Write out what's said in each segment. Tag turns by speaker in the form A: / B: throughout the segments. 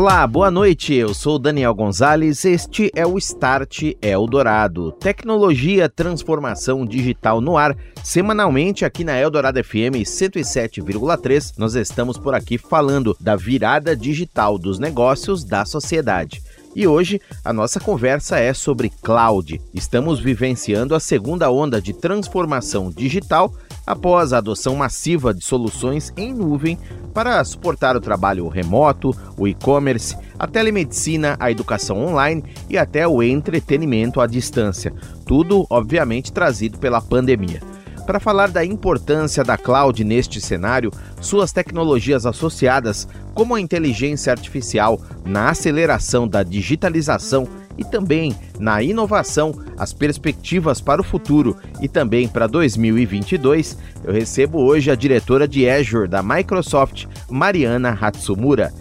A: Olá, boa noite. Eu sou Daniel Gonzalez. Este é o Start Eldorado. Tecnologia, transformação digital no ar. Semanalmente aqui na Eldorado FM 107,3, nós estamos por aqui falando da virada digital dos negócios da sociedade. E hoje a nossa conversa é sobre cloud. Estamos vivenciando a segunda onda de transformação digital após a adoção massiva de soluções em nuvem para suportar o trabalho remoto, o e-commerce, a telemedicina, a educação online e até o entretenimento à distância. Tudo, obviamente, trazido pela pandemia. Para falar da importância da cloud neste cenário, suas tecnologias associadas, como a inteligência artificial, na aceleração da digitalização e também na inovação, as perspectivas para o futuro e também para 2022, eu recebo hoje a diretora de Azure da Microsoft, Mariana Hatsumura.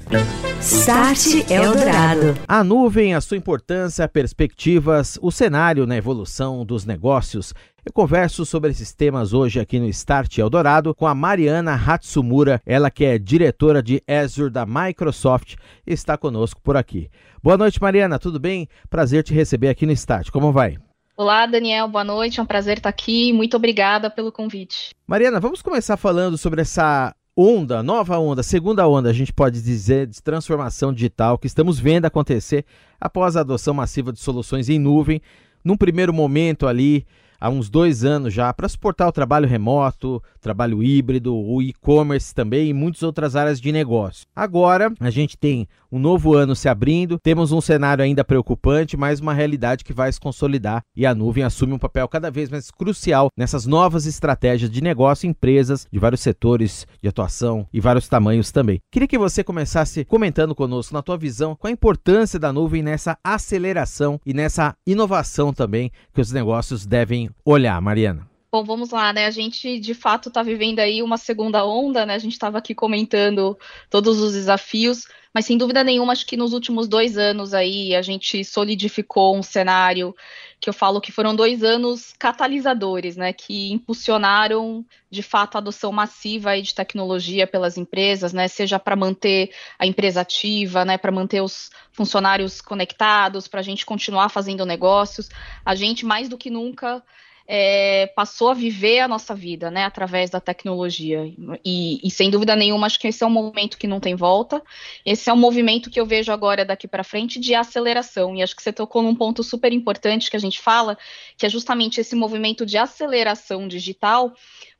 B: Start Eldorado.
A: A nuvem, a sua importância, perspectivas, o cenário na evolução dos negócios. Eu converso sobre esses temas hoje aqui no Start Eldorado com a Mariana Hatsumura, ela que é diretora de Azure da Microsoft, está conosco por aqui. Boa noite, Mariana, tudo bem? Prazer te receber aqui no Start. Como vai?
C: Olá, Daniel, boa noite. É um prazer estar aqui. Muito obrigada pelo convite.
A: Mariana, vamos começar falando sobre essa onda, nova onda, segunda onda, a gente pode dizer, de transformação digital que estamos vendo acontecer após a adoção massiva de soluções em nuvem. Num primeiro momento ali, há uns dois anos já para suportar o trabalho remoto, trabalho híbrido, o e-commerce também e muitas outras áreas de negócio. Agora a gente tem um novo ano se abrindo, temos um cenário ainda preocupante, mas uma realidade que vai se consolidar e a nuvem assume um papel cada vez mais crucial nessas novas estratégias de negócio, empresas de vários setores de atuação e vários tamanhos também. Queria que você começasse comentando conosco, na tua visão, qual a importância da nuvem nessa aceleração e nessa inovação também que os negócios devem olhar, Mariana.
C: Bom, vamos lá, né? A gente de fato está vivendo aí uma segunda onda, né? A gente estava aqui comentando todos os desafios, mas sem dúvida nenhuma, acho que nos últimos dois anos aí a gente solidificou um cenário que eu falo que foram dois anos catalisadores, né? Que impulsionaram de fato a adoção massiva aí de tecnologia pelas empresas, né? Seja para manter a empresa ativa, né? Para manter os funcionários conectados, para a gente continuar fazendo negócios. A gente mais do que nunca é, passou a viver a nossa vida, né, através da tecnologia. E, e, sem dúvida nenhuma, acho que esse é um momento que não tem volta. Esse é um movimento que eu vejo agora daqui para frente de aceleração. E acho que você tocou num ponto super importante que a gente fala, que é justamente esse movimento de aceleração digital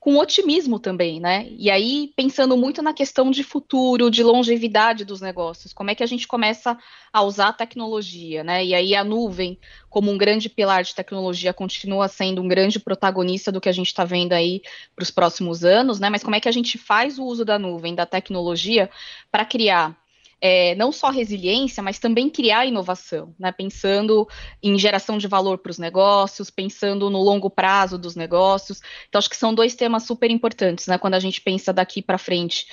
C: com otimismo também, né? E aí, pensando muito na questão de futuro, de longevidade dos negócios, como é que a gente começa a usar a tecnologia, né? E aí a nuvem, como um grande pilar de tecnologia, continua sendo um grande protagonista do que a gente está vendo aí para os próximos anos, né? Mas como é que a gente faz o uso da nuvem, da tecnologia, para criar é, não só resiliência, mas também criar inovação, né? pensando em geração de valor para os negócios, pensando no longo prazo dos negócios. Então, acho que são dois temas super importantes, né? Quando a gente pensa daqui para frente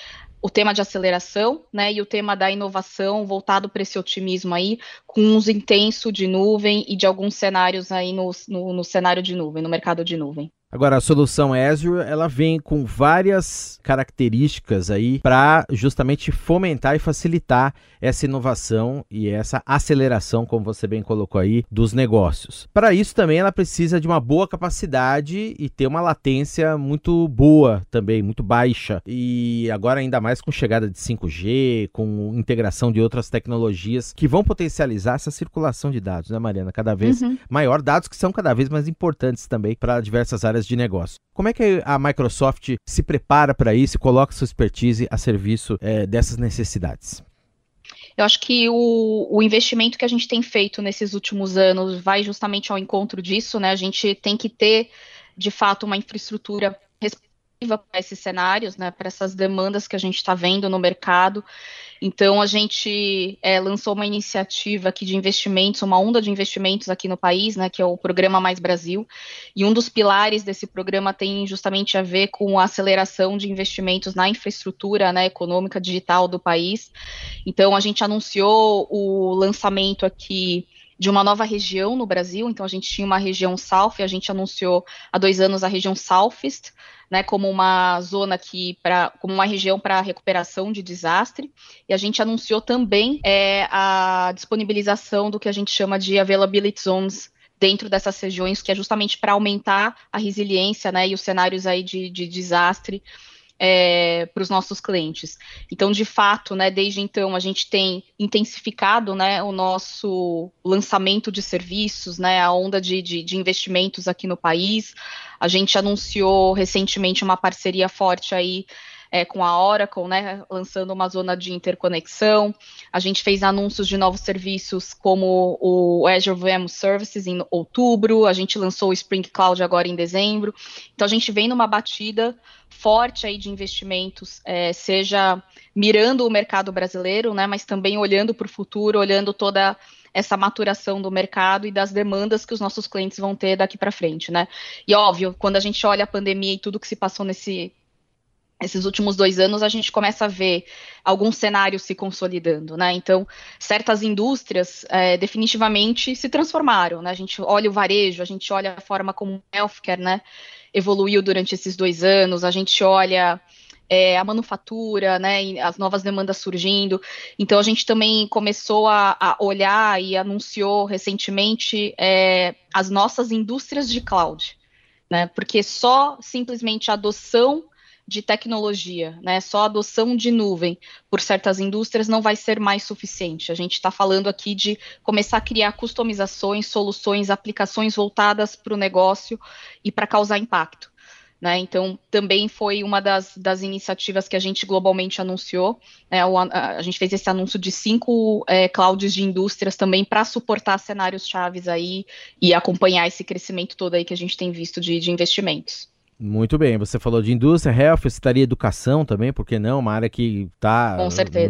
C: o tema de aceleração, né, e o tema da inovação voltado para esse otimismo aí, com uso intenso de nuvem e de alguns cenários aí no, no, no cenário de nuvem, no mercado de nuvem.
A: Agora, a solução Azure, ela vem com várias características aí para justamente fomentar e facilitar essa inovação e essa aceleração, como você bem colocou aí, dos negócios. Para isso também ela precisa de uma boa capacidade e ter uma latência muito boa também, muito baixa. E agora ainda mais com chegada de 5G, com integração de outras tecnologias que vão potencializar essa circulação de dados, né, Mariana? Cada vez uhum. maior, dados que são cada vez mais importantes também para diversas áreas áreas de negócio. Como é que a Microsoft se prepara para isso e coloca sua expertise a serviço é, dessas necessidades?
C: Eu acho que o, o, investimento que a gente tem feito nesses últimos anos vai justamente ao encontro disso, né? A gente tem que ter, de fato, uma infraestrutura para esses cenários, né? Para essas demandas que a gente está vendo no mercado. Então, a gente é, lançou uma iniciativa aqui de investimentos, uma onda de investimentos aqui no país, né, que é o Programa Mais Brasil, e um dos pilares desse programa tem justamente a ver com a aceleração de investimentos na infraestrutura né, econômica digital do país. Então, a gente anunciou o lançamento aqui de uma nova região no Brasil. Então, a gente tinha uma região South, a gente anunciou há dois anos a região Southeast, né, como uma zona aqui para, como uma região para recuperação de desastre. E a gente anunciou também é, a disponibilização do que a gente chama de availability zones dentro dessas regiões, que é justamente para aumentar a resiliência, né, e os cenários aí de, de desastre é, para os nossos clientes. Então, de fato, né, desde então a gente tem intensificado né, o nosso lançamento de serviços, né, a onda de, de, de investimentos aqui no país. A gente anunciou recentemente uma parceria forte aí é, com a Oracle, né, lançando uma zona de interconexão. A gente fez anúncios de novos serviços como o Azure VM Services em outubro, a gente lançou o Spring Cloud agora em dezembro. Então a gente vem numa batida forte aí de investimentos, é, seja mirando o mercado brasileiro, né, mas também olhando para o futuro, olhando toda essa maturação do mercado e das demandas que os nossos clientes vão ter daqui para frente, né? E óbvio, quando a gente olha a pandemia e tudo que se passou nesse esses últimos dois anos a gente começa a ver alguns cenários se consolidando, né? Então, certas indústrias é, definitivamente se transformaram, né? A gente olha o varejo, a gente olha a forma como o healthcare, né, evoluiu durante esses dois anos, a gente olha é, a manufatura, né, as novas demandas surgindo. Então, a gente também começou a, a olhar e anunciou recentemente é, as nossas indústrias de cloud, né? Porque só simplesmente a adoção de tecnologia, né? Só adoção de nuvem por certas indústrias não vai ser mais suficiente. A gente está falando aqui de começar a criar customizações, soluções, aplicações voltadas para o negócio e para causar impacto. Né, então, também foi uma das, das, iniciativas que a gente globalmente anunciou. Né, o, a, a, gente fez esse anúncio de cinco é, clouds de indústrias também para suportar cenários chaves aí e acompanhar esse crescimento todo aí que a gente tem visto de, de investimentos.
A: Muito bem, você falou de indústria, health, estaria educação também, por que não? Uma área que está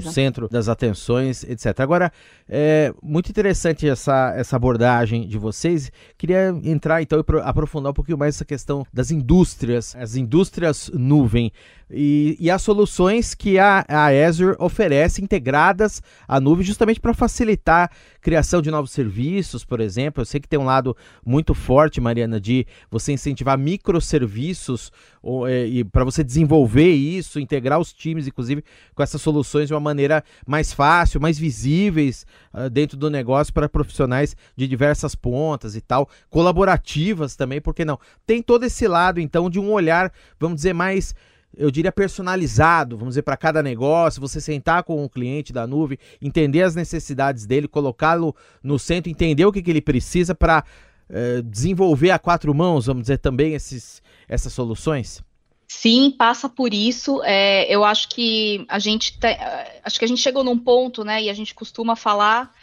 A: no centro das atenções, etc. Agora, é muito interessante essa, essa abordagem de vocês. Queria entrar então e aprofundar um pouquinho mais essa questão das indústrias, as indústrias nuvem e, e as soluções que a, a Azure oferece integradas à nuvem justamente para facilitar a criação de novos serviços, por exemplo. Eu sei que tem um lado muito forte, Mariana, de você incentivar microserviços ou, é, e para você desenvolver isso, integrar os times, inclusive, com essas soluções de uma maneira mais fácil, mais visíveis uh, dentro do negócio para profissionais de diversas pontas e tal, colaborativas também, por que não? Tem todo esse lado, então, de um olhar, vamos dizer, mais eu diria personalizado, vamos dizer, para cada negócio, você sentar com o cliente da nuvem, entender as necessidades dele, colocá-lo no centro, entender o que, que ele precisa para eh, desenvolver a quatro mãos, vamos dizer, também esses, essas soluções?
C: Sim, passa por isso. É, eu acho que a gente te, acho que a gente chegou num ponto, né? E a gente costuma falar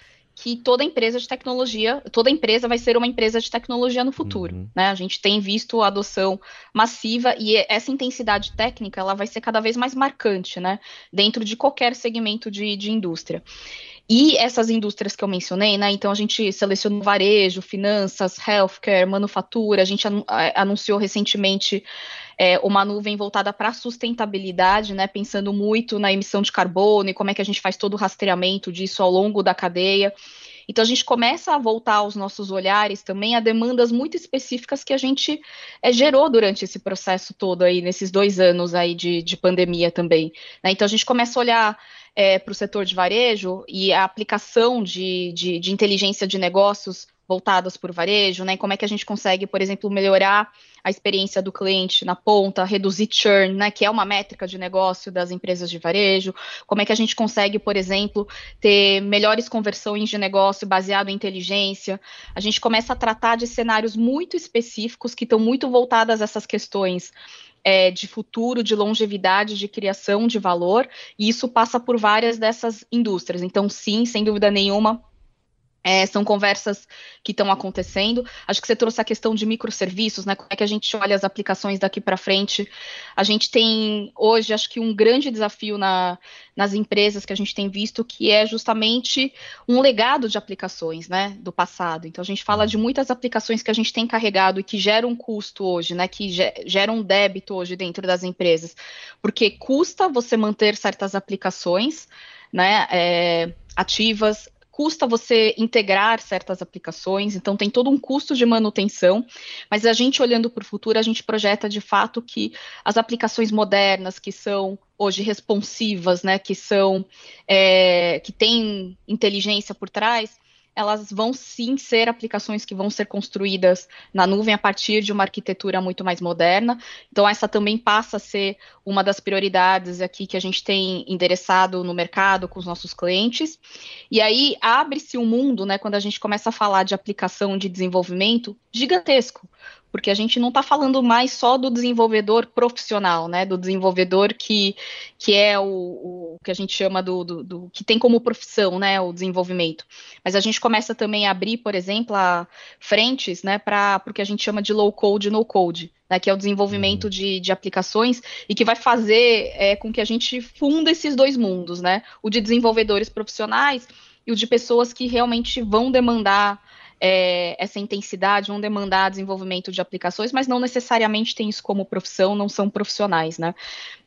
C: que toda empresa de tecnologia, toda empresa vai ser uma empresa de tecnologia no futuro, uhum. né? A gente tem visto a adoção massiva e essa intensidade técnica, ela vai ser cada vez mais marcante, né? Dentro de qualquer segmento de, de indústria. E essas indústrias que eu mencionei, né? Então a gente selecionou varejo, finanças, healthcare, manufatura, a gente anunciou recentemente é, uma nuvem voltada para a sustentabilidade, né, pensando muito na emissão de carbono e como é que a gente faz todo o rastreamento disso ao longo da cadeia. Então a gente começa a voltar os nossos olhares também a demandas muito específicas que a gente é, gerou durante esse processo todo aí, nesses dois anos aí de, de pandemia também. Né? Então a gente começa a olhar é, para o setor de varejo e a aplicação de, de, de inteligência de negócios voltadas por varejo, né? Como é que a gente consegue, por exemplo, melhorar a experiência do cliente na ponta, reduzir churn, né? Que é uma métrica de negócio das empresas de varejo. Como é que a gente consegue, por exemplo, ter melhores conversões de negócio baseado em inteligência. A gente começa a tratar de cenários muito específicos que estão muito voltadas a essas questões é, de futuro, de longevidade, de criação de valor, e isso passa por várias dessas indústrias. Então, sim, sem dúvida nenhuma, é, são conversas que estão acontecendo. Acho que você trouxe a questão de microserviços, né? Como é que a gente olha as aplicações daqui para frente? A gente tem hoje, acho que um grande desafio na, nas empresas que a gente tem visto, que é justamente um legado de aplicações, né? Do passado. Então a gente fala de muitas aplicações que a gente tem carregado e que geram custo hoje, né? Que geram débito hoje dentro das empresas, porque custa você manter certas aplicações, né? É, ativas custa você integrar certas aplicações, então tem todo um custo de manutenção, mas a gente olhando para o futuro, a gente projeta de fato que as aplicações modernas, que são hoje responsivas, né, que são é, que têm inteligência por trás, elas vão sim ser aplicações que vão ser construídas na nuvem a partir de uma arquitetura muito mais moderna. Então, essa também passa a ser uma das prioridades aqui que a gente tem endereçado no mercado com os nossos clientes. E aí abre-se um mundo, né, quando a gente começa a falar de aplicação de desenvolvimento gigantesco, porque a gente não está falando mais só do desenvolvedor profissional, né, do desenvolvedor que, que é o, o que a gente chama do, do, do, que tem como profissão, né, o desenvolvimento, mas a gente começa também a abrir, por exemplo, a frentes, né, para o que a gente chama de low code, no code, né, que é o desenvolvimento uhum. de, de aplicações e que vai fazer é, com que a gente funda esses dois mundos, né, o de desenvolvedores profissionais e o de pessoas que realmente vão demandar é, essa intensidade, vão demandar desenvolvimento de aplicações, mas não necessariamente tem isso como profissão, não são profissionais, né?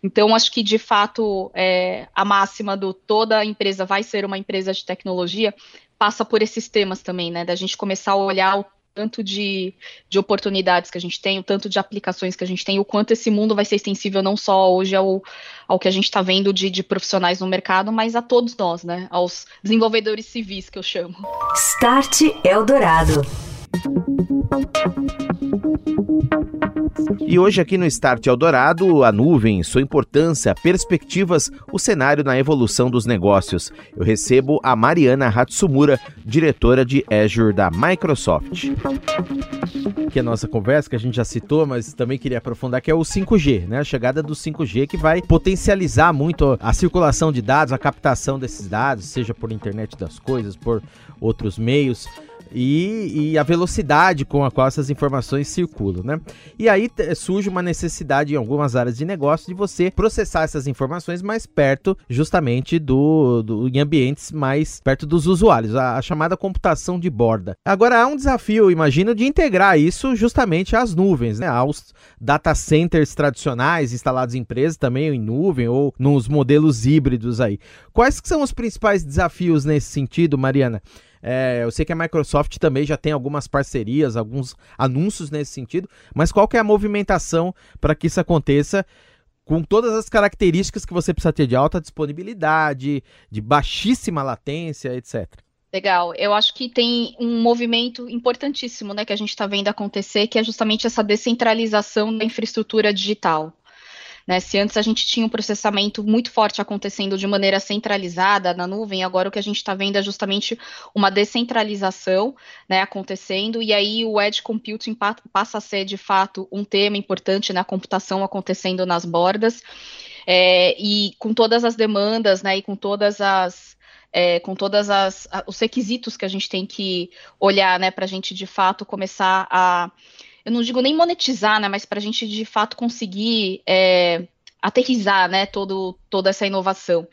C: Então, acho que de fato é, a máxima do toda empresa vai ser uma empresa de tecnologia passa por esses temas também, né? Da gente começar a olhar o tanto de, de oportunidades que a gente tem, o tanto de aplicações que a gente tem, o quanto esse mundo vai ser extensível não só hoje ao, ao que a gente está vendo de, de profissionais no mercado, mas a todos nós, né? Aos desenvolvedores civis que eu chamo.
B: Start Eldorado.
A: E hoje aqui no Start Eldorado, a nuvem, sua importância, perspectivas, o cenário na evolução dos negócios. Eu recebo a Mariana Hatsumura, diretora de Azure da Microsoft. Que é a nossa conversa, que a gente já citou, mas também queria aprofundar, que é o 5G, né? A chegada do 5G que vai potencializar muito a circulação de dados, a captação desses dados, seja por internet das coisas, por outros meios e, e, a velocidade com a qual essas informações circulam, né? E aí surge uma necessidade em algumas áreas de negócio de você processar essas informações mais perto, justamente do, do em ambientes mais perto dos usuários, a, a, chamada computação de borda. Agora há um desafio, imagino, de integrar isso justamente às nuvens, né? Aos data centers tradicionais instalados em empresas também em nuvem ou nos modelos híbridos aí. Quais são os principais desafios nesse sentido, Mariana? É, eu sei que a Microsoft também já tem algumas parcerias, alguns anúncios nesse sentido, mas qual que é a movimentação para que isso aconteça com todas as características que você precisa ter de alta disponibilidade, de baixíssima latência, etc.
C: Legal. Eu acho que tem um movimento importantíssimo né, que a gente está vendo acontecer, que é justamente essa descentralização da infraestrutura digital. Né? Se antes a gente tinha um processamento muito forte acontecendo de maneira centralizada na nuvem, agora o que a gente está vendo é justamente uma descentralização né, acontecendo, e aí o edge computing passa a ser de fato um tema importante na computação acontecendo nas bordas. É, e com todas as demandas, né, e com todas as é, com todas as os requisitos que a gente tem que olhar, né, para a gente de fato começar a eu não digo nem monetizar, né, mas para a gente de fato conseguir é, aterrizar, né, todo, toda essa inovação.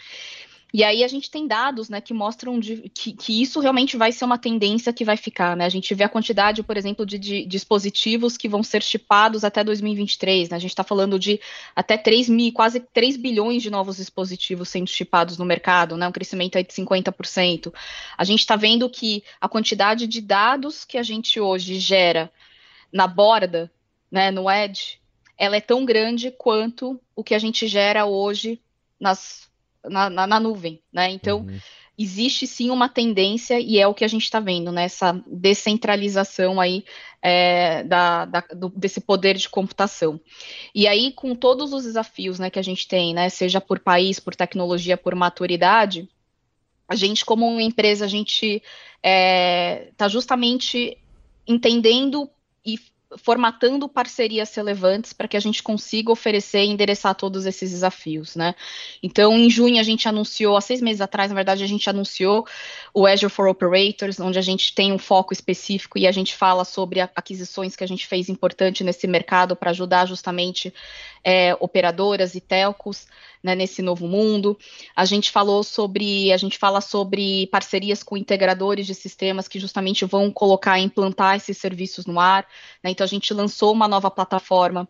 C: E aí a gente tem dados, né, que mostram de, que, que, isso realmente vai ser uma tendência que vai ficar, né? A gente vê a quantidade, por exemplo, de, de dispositivos que vão ser chipados até 2023, né? A gente está falando de até 3 mil, quase 3 bilhões de novos dispositivos sendo chipados no mercado, né? Um crescimento aí de 50%. A gente está vendo que a quantidade de dados que a gente hoje gera na borda, né, no edge, ela é tão grande quanto o que a gente gera hoje nas, na, na, na nuvem, né? Então, uhum. existe sim uma tendência, e é o que a gente está vendo, né? Essa descentralização aí é, da, da, do, desse poder de computação. E aí, com todos os desafios né, que a gente tem, né? Seja por país, por tecnologia, por maturidade, a gente, como uma empresa, a gente está é, tá justamente entendendo e formatando parcerias relevantes para que a gente consiga oferecer e endereçar todos esses desafios, né? Então, em junho a gente anunciou, há seis meses atrás, na verdade, a gente anunciou o Azure for Operators, onde a gente tem um foco específico e a gente fala sobre aquisições que a gente fez importante nesse mercado para ajudar justamente é, operadoras e telcos né, nesse novo mundo. A gente falou sobre, a gente fala sobre parcerias com integradores de sistemas que justamente vão colocar, implantar esses serviços no ar. Né, então a gente lançou uma nova plataforma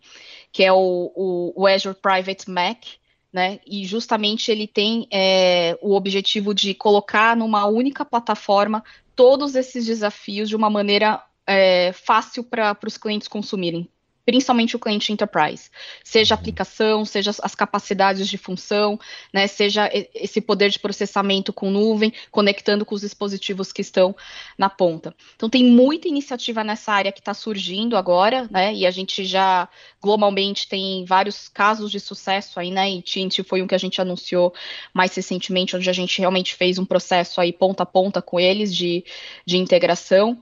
C: que é o, o, o Azure Private Mac, né? E justamente ele tem é, o objetivo de colocar numa única plataforma todos esses desafios de uma maneira é, fácil para os clientes consumirem principalmente o cliente enterprise, seja a uhum. aplicação, seja as capacidades de função, né, seja esse poder de processamento com nuvem, conectando com os dispositivos que estão na ponta. Então tem muita iniciativa nessa área que está surgindo agora, né, e a gente já globalmente tem vários casos de sucesso aí, né, e TNT foi um que a gente anunciou mais recentemente, onde a gente realmente fez um processo aí ponta a ponta com eles de, de integração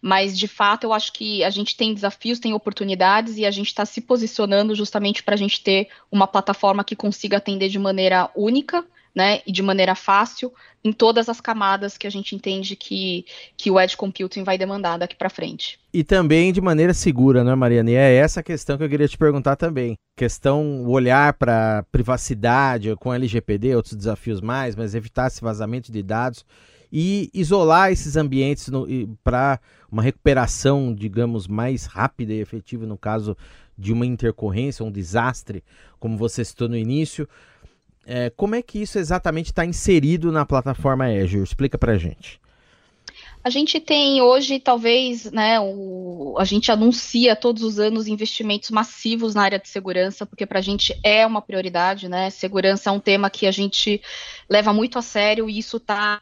C: mas de fato eu acho que a gente tem desafios, tem oportunidades e a gente está se posicionando justamente para a gente ter uma plataforma que consiga atender de maneira única. Né, e de maneira fácil em todas as camadas que a gente entende que, que o Edge Computing vai demandar daqui para frente.
A: E também de maneira segura, né, Mariana? E é essa questão que eu queria te perguntar também. Questão, olhar para privacidade com LGPD, outros desafios mais, mas evitar esse vazamento de dados e isolar esses ambientes para uma recuperação, digamos, mais rápida e efetiva no caso de uma intercorrência, um desastre, como você citou no início. É, como é que isso exatamente está inserido na plataforma Azure? Explica para gente.
C: A gente tem hoje, talvez, né, o, a gente anuncia todos os anos investimentos massivos na área de segurança, porque para a gente é uma prioridade, né? Segurança é um tema que a gente leva muito a sério e isso está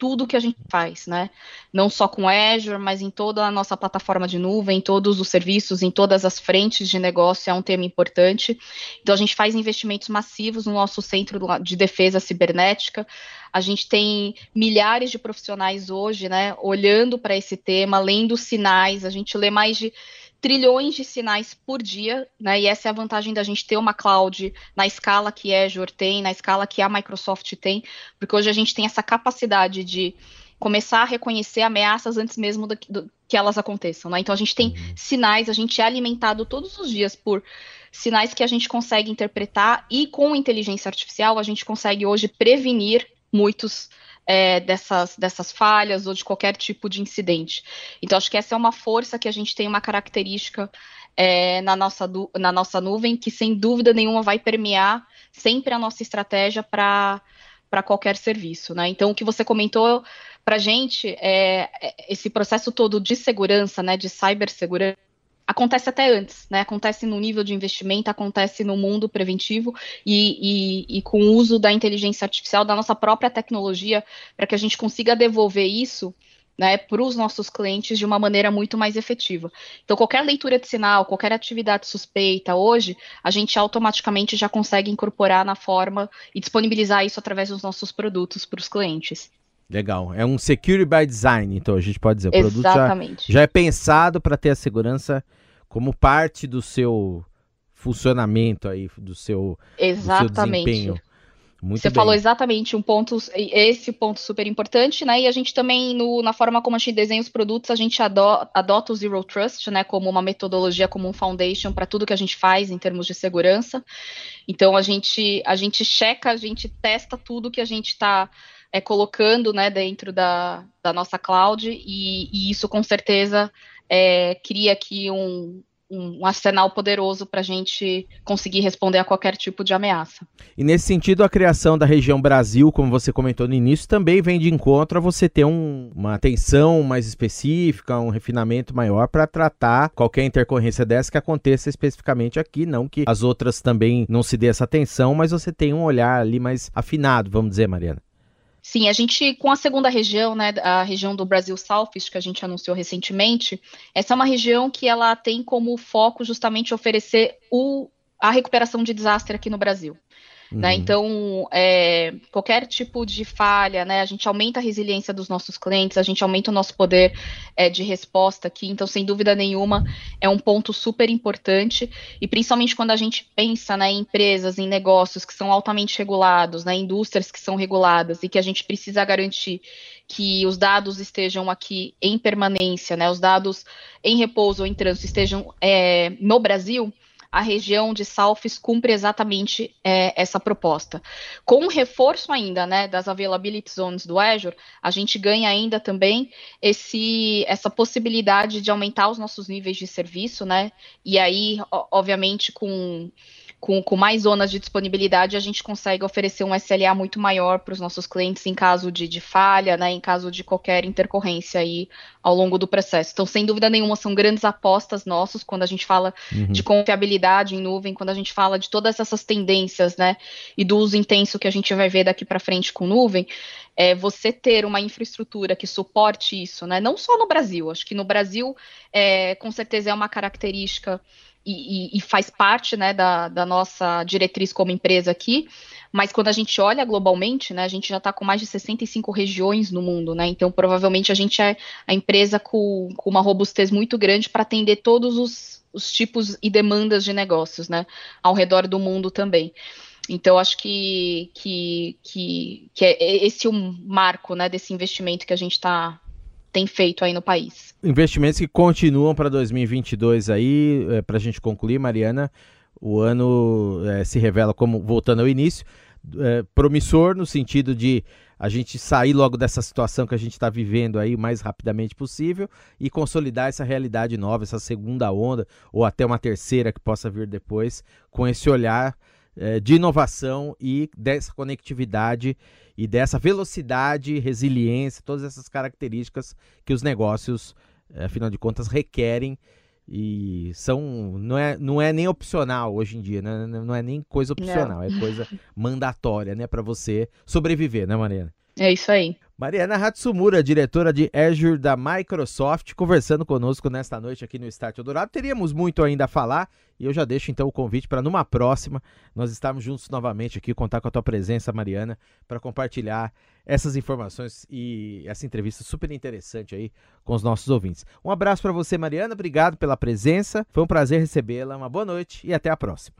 C: tudo que a gente faz, né? Não só com Azure, mas em toda a nossa plataforma de nuvem, em todos os serviços, em todas as frentes de negócio, é um tema importante. Então, a gente faz investimentos massivos no nosso centro de defesa cibernética. A gente tem milhares de profissionais hoje, né, olhando para esse tema, lendo sinais. A gente lê mais de trilhões de sinais por dia, né? E essa é a vantagem da gente ter uma cloud na escala que a Azure tem, na escala que a Microsoft tem, porque hoje a gente tem essa capacidade de começar a reconhecer ameaças antes mesmo do, do, que elas aconteçam, né? Então a gente tem uhum. sinais, a gente é alimentado todos os dias por sinais que a gente consegue interpretar e com inteligência artificial a gente consegue hoje prevenir muitos é, dessas, dessas falhas ou de qualquer tipo de incidente. Então, acho que essa é uma força que a gente tem uma característica é, na, nossa, na nossa nuvem que, sem dúvida nenhuma, vai permear sempre a nossa estratégia para qualquer serviço. Né? Então, o que você comentou para a gente, é, é, esse processo todo de segurança, né, de cibersegurança, acontece até antes, né? Acontece no nível de investimento, acontece no mundo preventivo e, e, e com o uso da inteligência artificial, da nossa própria tecnologia, para que a gente consiga devolver isso né, para os nossos clientes de uma maneira muito mais efetiva. Então, qualquer leitura de sinal, qualquer atividade suspeita hoje, a gente automaticamente já consegue incorporar na forma e disponibilizar isso através dos nossos produtos para os clientes.
A: Legal. É um security by design, então a gente pode dizer. O
C: Exatamente.
A: produto já, já é pensado para ter a segurança como parte do seu funcionamento aí, do seu,
C: exatamente. Do seu desempenho. Muito Você bem. falou exatamente um ponto, esse ponto super importante, né? E a gente também, no, na forma como a gente desenha os produtos, a gente adota, adota o Zero Trust, né? Como uma metodologia, como um foundation para tudo que a gente faz em termos de segurança. Então a gente, a gente checa, a gente testa tudo que a gente está é, colocando, né? Dentro da, da nossa cloud e, e isso com certeza é, cria aqui um, um, arsenal poderoso para a gente conseguir responder a qualquer tipo de ameaça.
A: E nesse sentido, a criação da região Brasil, como você comentou no início, também vem de encontro a você ter um, uma atenção mais específica, um refinamento maior para tratar qualquer intercorrência dessa que aconteça especificamente aqui. Não que as outras também não se dê essa atenção, mas você tem um olhar ali mais afinado, vamos dizer, Mariana.
C: Sim, a gente, com a segunda região, né, a região do Brasil Southeast, que a gente anunciou recentemente, essa é uma região que ela tem como foco justamente oferecer o, a recuperação de desastre aqui no Brasil. Né? Uhum. Né? Então, é, qualquer tipo de falha, né, a gente aumenta a resiliência dos nossos clientes, a gente aumenta o nosso poder é, de resposta aqui. Então, sem dúvida nenhuma, é um ponto super importante. E principalmente quando a gente pensa né, em empresas, em negócios que são altamente regulados, né, indústrias que são reguladas e que a gente precisa garantir que os dados estejam aqui em permanência, né, os dados em repouso ou em trânsito estejam é, no Brasil a região de Souths cumpre exatamente é, essa proposta. Com o reforço ainda né, das availability zones do Azure, a gente ganha ainda também esse, essa possibilidade de aumentar os nossos níveis de serviço, né? E aí, obviamente, com com, com mais zonas de disponibilidade, a gente consegue oferecer um SLA muito maior para os nossos clientes em caso de, de, falha, né, em caso de qualquer intercorrência aí ao longo do processo. Então, sem dúvida nenhuma, são grandes apostas nossas quando a gente fala uhum. de confiabilidade em nuvem, quando a gente fala de todas essas tendências, né, e do uso intenso que a gente vai ver daqui para frente com nuvem, é você ter uma infraestrutura que suporte isso, né, não só no Brasil, acho que no Brasil, é, com certeza é uma característica e, e, faz parte né, da, da, nossa diretriz como empresa aqui, mas quando a gente olha globalmente, né, a gente já está com mais de 65 regiões no mundo, né, então provavelmente a gente é a empresa com, com uma robustez muito grande para atender todos os, os tipos e demandas de negócios né, ao redor do mundo também. Então, acho que, que, que, que é esse o marco né, desse investimento que a gente está tem feito aí no país.
A: Investimentos que continuam para 2022 aí, é, para a gente concluir, Mariana, o ano é, se revela como, voltando ao início, é, promissor no sentido de a gente sair logo dessa situação que a gente está vivendo aí o mais rapidamente possível e consolidar essa realidade nova, essa segunda onda, ou até uma terceira que possa vir depois, com esse olhar de inovação e dessa conectividade e dessa velocidade, resiliência, todas essas características que os negócios, eh, afinal de contas, requerem e são não é, não é nem opcional hoje em dia, né? não é nem coisa opcional, não. é coisa mandatória, né, para você sobreviver, né, Mariana?
C: É isso aí.
A: Mariana Hatsumura, diretora de Azure da Microsoft, conversando conosco nesta noite aqui no Start Eldorado. Teríamos muito ainda a falar e eu já deixo então o convite para numa próxima nós estarmos juntos novamente aqui, contar com a tua presença, Mariana, para compartilhar essas informações e essa entrevista super interessante aí com os nossos ouvintes. Um abraço para você, Mariana, obrigado pela presença. Foi um prazer recebê-la. Uma boa noite e até a próxima.